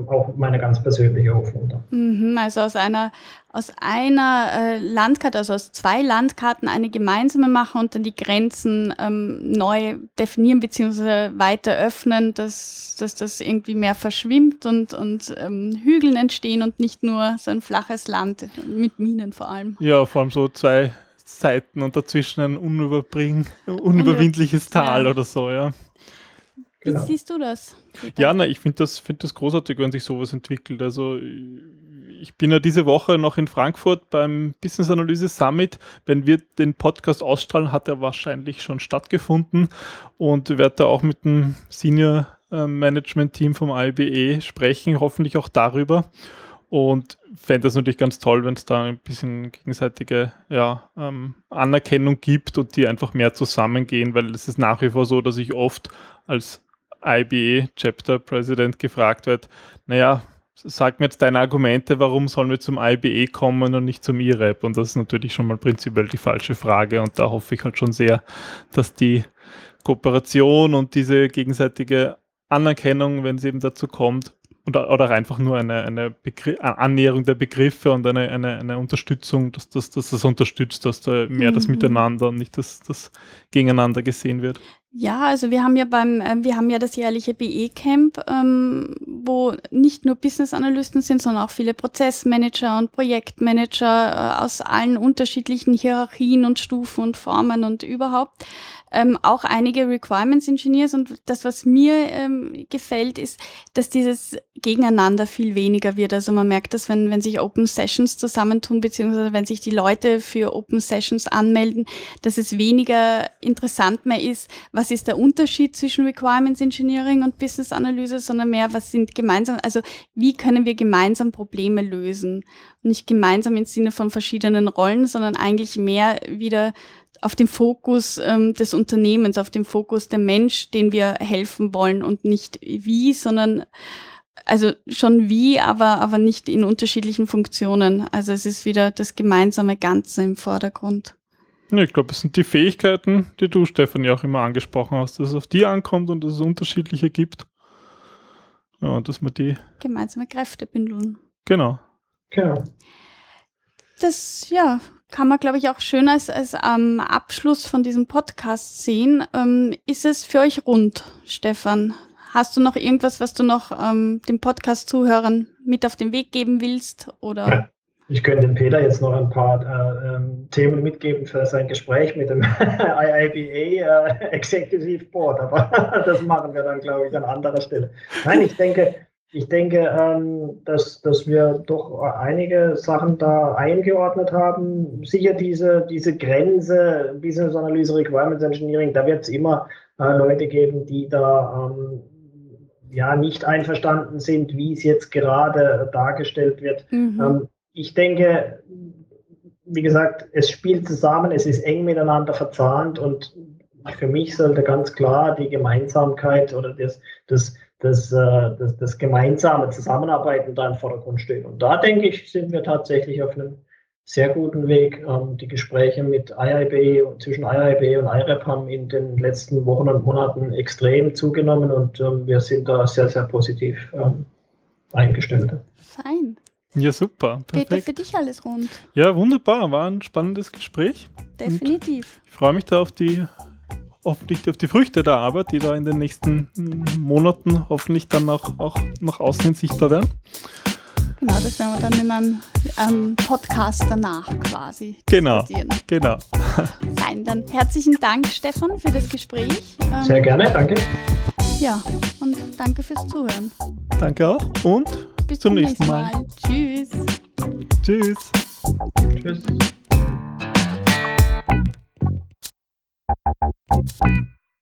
auch meine ganz persönliche Hoffnung. Da. Mhm, also aus einer, aus einer äh, Landkarte, also aus zwei Landkarten eine gemeinsame machen und dann die Grenzen ähm, neu definieren bzw. weiter öffnen, dass, dass das irgendwie mehr verschwimmt und, und ähm, Hügeln entstehen und nicht nur so ein flaches Land mit Minen vor allem. Ja, vor allem so zwei Seiten und dazwischen ein unüberwindliches Tal Ja. oder so, ja. Wie Genau. siehst du das? Ja, na, ich finde das, find das großartig, wenn sich sowas entwickelt. Also ich bin ja diese Woche noch in Frankfurt beim Business Analyse Summit. Wenn wir den Podcast ausstrahlen, hat er wahrscheinlich schon stattgefunden und werde da auch mit dem Senior äh, Management Team vom IBE sprechen, hoffentlich auch darüber. Und fände das natürlich ganz toll, wenn es da ein bisschen gegenseitige ja, ähm, Anerkennung gibt und die einfach mehr zusammengehen, weil es ist nach wie vor so, dass ich oft als IBE Chapter President gefragt wird, naja, sag mir jetzt deine Argumente, warum sollen wir zum IBE kommen und nicht zum IREP? Und das ist natürlich schon mal prinzipiell die falsche Frage und da hoffe ich halt schon sehr, dass die Kooperation und diese gegenseitige Anerkennung, wenn es eben dazu kommt, oder, oder einfach nur eine, eine Begr Annäherung der Begriffe und eine, eine, eine Unterstützung, dass, dass, dass das unterstützt, dass da mehr das Mhm. Miteinander und nicht das, das Gegeneinander gesehen wird. Ja, also wir haben ja beim, ähm, wir haben ja das jährliche BE-Camp, ähm, wo nicht nur Business-Analysten sind, sondern auch viele Prozessmanager und Projektmanager äh, aus allen unterschiedlichen Hierarchien und Stufen und Formen und überhaupt. Ähm, auch einige Requirements Engineers und das, was mir ähm, gefällt, ist, dass dieses Gegeneinander viel weniger wird. Also man merkt das, wenn, wenn sich Open Sessions zusammentun, beziehungsweise wenn sich die Leute für Open Sessions anmelden, dass es weniger interessant mehr ist, was ist der Unterschied zwischen Requirements Engineering und Business Analyse, sondern mehr, was sind gemeinsam, also wie können wir gemeinsam Probleme lösen? Nicht gemeinsam im Sinne von verschiedenen Rollen, sondern eigentlich mehr wieder auf dem Fokus ähm, des Unternehmens, auf dem Fokus der Mensch, den wir helfen wollen und nicht wie, sondern also schon wie, aber, aber nicht in unterschiedlichen Funktionen. Also es ist wieder das gemeinsame Ganze im Vordergrund. Ja, ich glaube, es sind die Fähigkeiten, die du, Stefan, ja auch immer angesprochen hast, dass es auf die ankommt und dass es unterschiedliche gibt. Ja, und dass man die, Gemeinsame Kräfte bündeln. genau. Genau. Das, ja, kann man, glaube ich, auch schön als, als ähm, Abschluss von diesem Podcast sehen. Ähm, ist es für euch rund, Stefan? Hast du noch irgendwas, was du noch ähm, den Podcast-Zuhörern mit auf den Weg geben willst? Oder? Ich könnte dem Peter jetzt noch ein paar äh, ähm, Themen mitgeben für sein Gespräch mit dem IIBA äh, Executive Board, aber das machen wir dann, glaube ich, an anderer Stelle. Nein, ich denke, ich denke, ähm, dass, dass wir doch einige Sachen da eingeordnet haben. Sicher diese, diese Grenze Business Analyse Requirements Engineering, da wird es immer äh, Leute geben, die da ähm, ja nicht einverstanden sind, wie es jetzt gerade dargestellt wird. Mhm. Ähm, ich denke, wie gesagt, es spielt zusammen, es ist eng miteinander verzahnt und für mich sollte ganz klar die Gemeinsamkeit oder das, das, das, äh, das, das gemeinsame Zusammenarbeiten da im Vordergrund stehen. Und da denke ich, sind wir tatsächlich auf einem sehr guten Weg. Ähm, die Gespräche mit IIB, zwischen IIB und IREP haben in den letzten Wochen und Monaten extrem zugenommen und ähm, wir sind da sehr, sehr positiv ähm, eingestellt. Fein. Ja, super. Perfekt. Peter, für dich alles rund. Ja, wunderbar. War ein spannendes Gespräch. Definitiv. Und ich freue mich da auf die hoffentlich auf die Früchte der Arbeit, die da in den nächsten Monaten hoffentlich dann auch, auch nach außen sichtbar werden. Genau, das werden wir dann in einem ähm, Podcast danach quasi genau, Genau. Fein, dann herzlichen Dank, Stefan, für das Gespräch. Ähm, Sehr gerne, danke. Ja, und danke fürs Zuhören. Danke auch und bis zum nächsten Mal. Mal. Tschüss. Tschüss. Tschüss. you